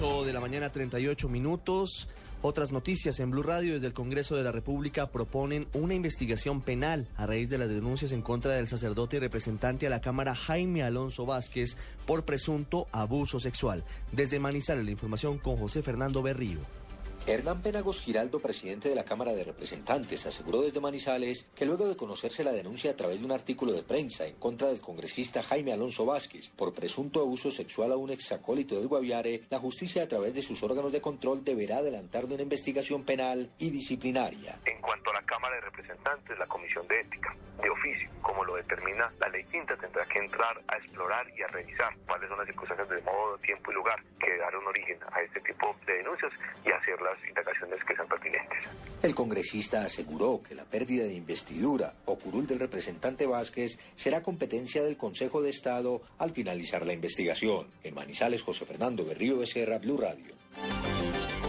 8 de la mañana, 38 minutos. Otras noticias en Blue Radio desde el Congreso de la República proponen una investigación penal a raíz de las denuncias en contra del sacerdote y representante a la Cámara Jaime Alonso Vázquez por presunto abuso sexual. Desde Manizales la información con José Fernando Berrío. Hernán Penagos Giraldo, presidente de la Cámara de Representantes, aseguró desde Manizales que luego de conocerse la denuncia a través de un artículo de prensa en contra del congresista Jaime Alonso Vázquez por presunto abuso sexual a un exacólito del Guaviare, la justicia a través de sus órganos de control deberá adelantar una investigación penal y disciplinaria. En cuanto a la Cámara de Representantes, la Comisión de Ética, de oficio, como lo determina la ley quinta, tendrá que entrar a explorar y a revisar cuáles son las circunstancias de modo, tiempo y lugar que daron origen a este tipo de denuncias y hacerlas indagaciones que sean pertinentes. El congresista aseguró que la pérdida de investidura o curul del representante Vázquez será competencia del Consejo de Estado al finalizar la investigación. En Manizales, José Fernando Berrío Becerra, Blue Radio.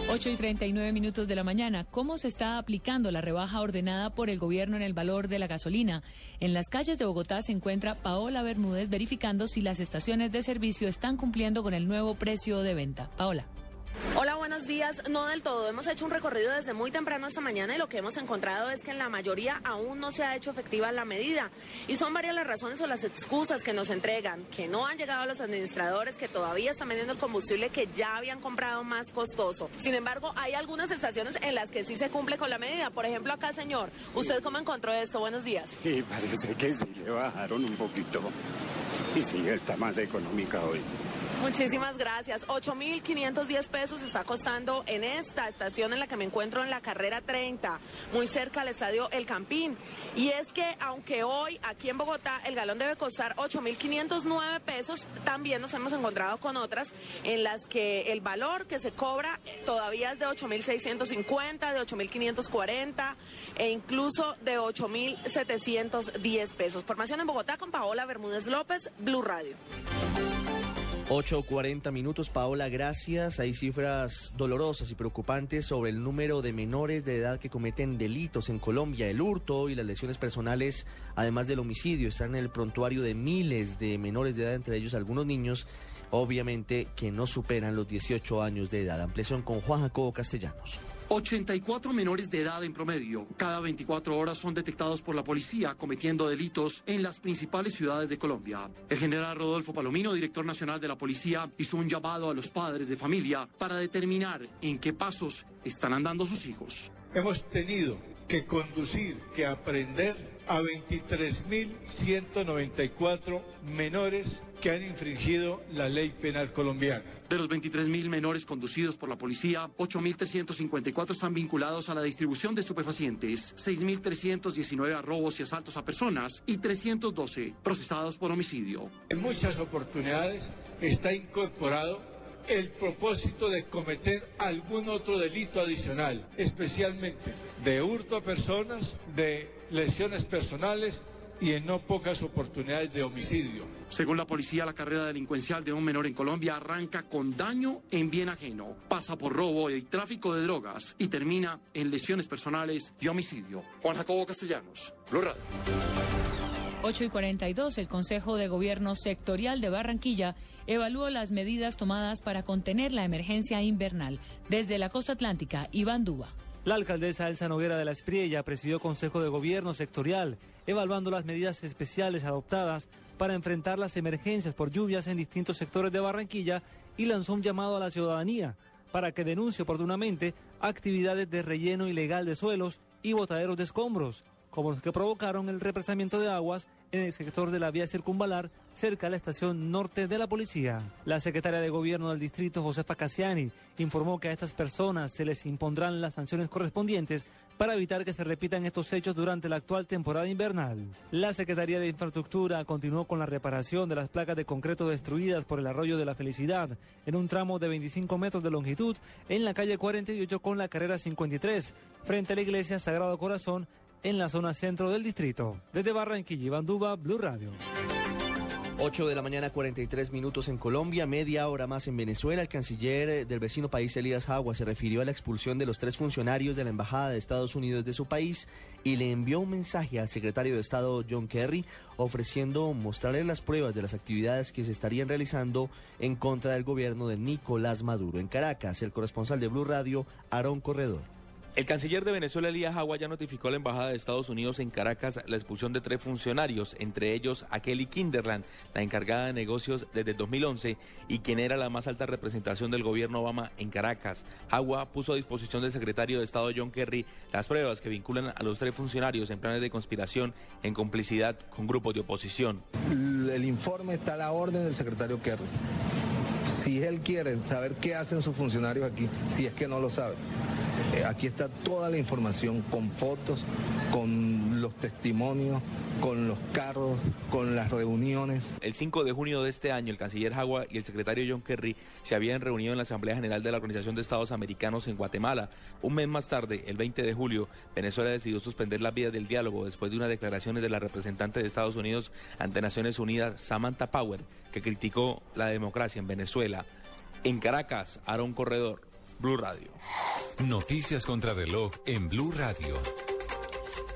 8 y 39 minutos de la mañana. ¿Cómo se está aplicando la rebaja ordenada por el gobierno en el valor de la gasolina? En las calles de Bogotá se encuentra Paola Bermúdez verificando si las estaciones de servicio están cumpliendo con el nuevo precio de venta. Paola. Hola, días. No del todo. Hemos hecho un recorrido desde muy temprano esta mañana y lo que hemos encontrado es que en la mayoría aún no se ha hecho efectiva la medida. Y son varias las razones o las excusas que nos entregan, que no han llegado los administradores, que todavía están vendiendo el combustible que ya habían comprado más costoso. Sin embargo, hay algunas estaciones en las que sí se cumple con la medida. Por ejemplo, acá, señor, ¿usted cómo encontró esto? Buenos días. Sí, parece que sí le bajaron un poquito. Y sí, está más económica hoy. Muchísimas gracias. 8.510 pesos está costando en esta estación en la que me encuentro en la carrera 30, muy cerca al estadio El Campín. Y es que aunque hoy aquí en Bogotá el galón debe costar 8.509 pesos, también nos hemos encontrado con otras en las que el valor que se cobra todavía es de 8.650, de 8.540 e incluso de 8.710 pesos. Formación en Bogotá con Paola Bermúdez López, Blue Radio. 8.40 minutos, Paola, gracias. Hay cifras dolorosas y preocupantes sobre el número de menores de edad que cometen delitos en Colombia. El hurto y las lesiones personales, además del homicidio, están en el prontuario de miles de menores de edad, entre ellos algunos niños, obviamente que no superan los 18 años de edad. Ampliación con Juan Jacobo Castellanos. 84 menores de edad en promedio. Cada 24 horas son detectados por la policía cometiendo delitos en las principales ciudades de Colombia. El general Rodolfo Palomino, director nacional de la policía, hizo un llamado a los padres de familia para determinar en qué pasos están andando sus hijos. Hemos tenido que conducir, que aprender a 23.194 menores que han infringido la ley penal colombiana. De los 23.000 menores conducidos por la policía, 8.354 están vinculados a la distribución de estupefacientes, 6.319 a robos y asaltos a personas y 312 procesados por homicidio. En muchas oportunidades está incorporado el propósito de cometer algún otro delito adicional, especialmente de hurto a personas, de lesiones personales y en no pocas oportunidades de homicidio. Según la policía, la carrera delincuencial de un menor en Colombia arranca con daño en bien ajeno, pasa por robo y tráfico de drogas y termina en lesiones personales y homicidio. Juan Jacobo Castellanos, Blue Radio. 8 y 42, el Consejo de Gobierno Sectorial de Barranquilla evaluó las medidas tomadas para contener la emergencia invernal. Desde la costa atlántica, Iván Duba. La alcaldesa Elsa Noguera de la Espriella presidió Consejo de Gobierno Sectorial, evaluando las medidas especiales adoptadas para enfrentar las emergencias por lluvias en distintos sectores de Barranquilla y lanzó un llamado a la ciudadanía para que denuncie oportunamente actividades de relleno ilegal de suelos y botaderos de escombros como los que provocaron el represamiento de aguas en el sector de la vía circunvalar cerca de la estación norte de la policía. La secretaria de Gobierno del distrito, Josefa Cassiani, informó que a estas personas se les impondrán las sanciones correspondientes para evitar que se repitan estos hechos durante la actual temporada invernal. La Secretaría de Infraestructura continuó con la reparación de las placas de concreto destruidas por el arroyo de la Felicidad en un tramo de 25 metros de longitud en la calle 48 con la carrera 53, frente a la iglesia Sagrado Corazón en la zona centro del distrito. Desde Barranquilla, Iván Duba, Blue Radio. 8 de la mañana, 43 minutos en Colombia, media hora más en Venezuela. El canciller eh, del vecino país, Elías Agua, se refirió a la expulsión de los tres funcionarios de la Embajada de Estados Unidos de su país y le envió un mensaje al secretario de Estado, John Kerry, ofreciendo mostrarle las pruebas de las actividades que se estarían realizando en contra del gobierno de Nicolás Maduro. En Caracas, el corresponsal de Blue Radio, Aarón Corredor. El canciller de Venezuela, Elías Agua, ya notificó a la Embajada de Estados Unidos en Caracas la expulsión de tres funcionarios, entre ellos a Kelly Kinderland, la encargada de negocios desde el 2011 y quien era la más alta representación del gobierno Obama en Caracas. Agua puso a disposición del secretario de Estado John Kerry las pruebas que vinculan a los tres funcionarios en planes de conspiración en complicidad con grupos de oposición. El informe está a la orden del secretario Kerry si él quiere saber qué hacen sus funcionarios aquí, si es que no lo sabe. Eh, aquí está toda la información con fotos, con los testimonios, con los carros, con las reuniones. El 5 de junio de este año, el canciller Jagua y el secretario John Kerry se habían reunido en la Asamblea General de la Organización de Estados Americanos en Guatemala. Un mes más tarde, el 20 de julio, Venezuela decidió suspender las vías del diálogo después de unas declaraciones de la representante de Estados Unidos ante Naciones Unidas, Samantha Power, que criticó la democracia en Venezuela. En Caracas, Aaron Corredor, Blue Radio. Noticias contra reloj en Blue Radio.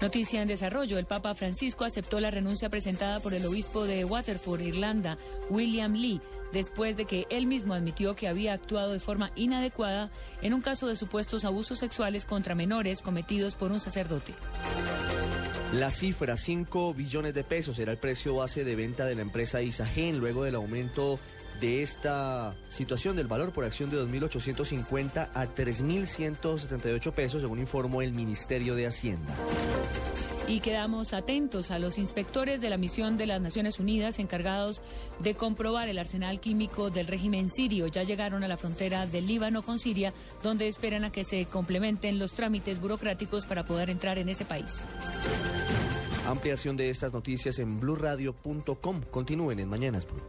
Noticia en desarrollo. El Papa Francisco aceptó la renuncia presentada por el obispo de Waterford, Irlanda, William Lee, después de que él mismo admitió que había actuado de forma inadecuada en un caso de supuestos abusos sexuales contra menores cometidos por un sacerdote. La cifra, 5 billones de pesos, era el precio base de venta de la empresa Isagen luego del aumento de esta situación del valor por acción de 2.850 a 3.178 pesos, según informó el Ministerio de Hacienda. Y quedamos atentos a los inspectores de la misión de las Naciones Unidas encargados de comprobar el arsenal químico del régimen sirio. Ya llegaron a la frontera del Líbano con Siria, donde esperan a que se complementen los trámites burocráticos para poder entrar en ese país. Ampliación de estas noticias en blurradio.com. Continúen en Mañanas Blue.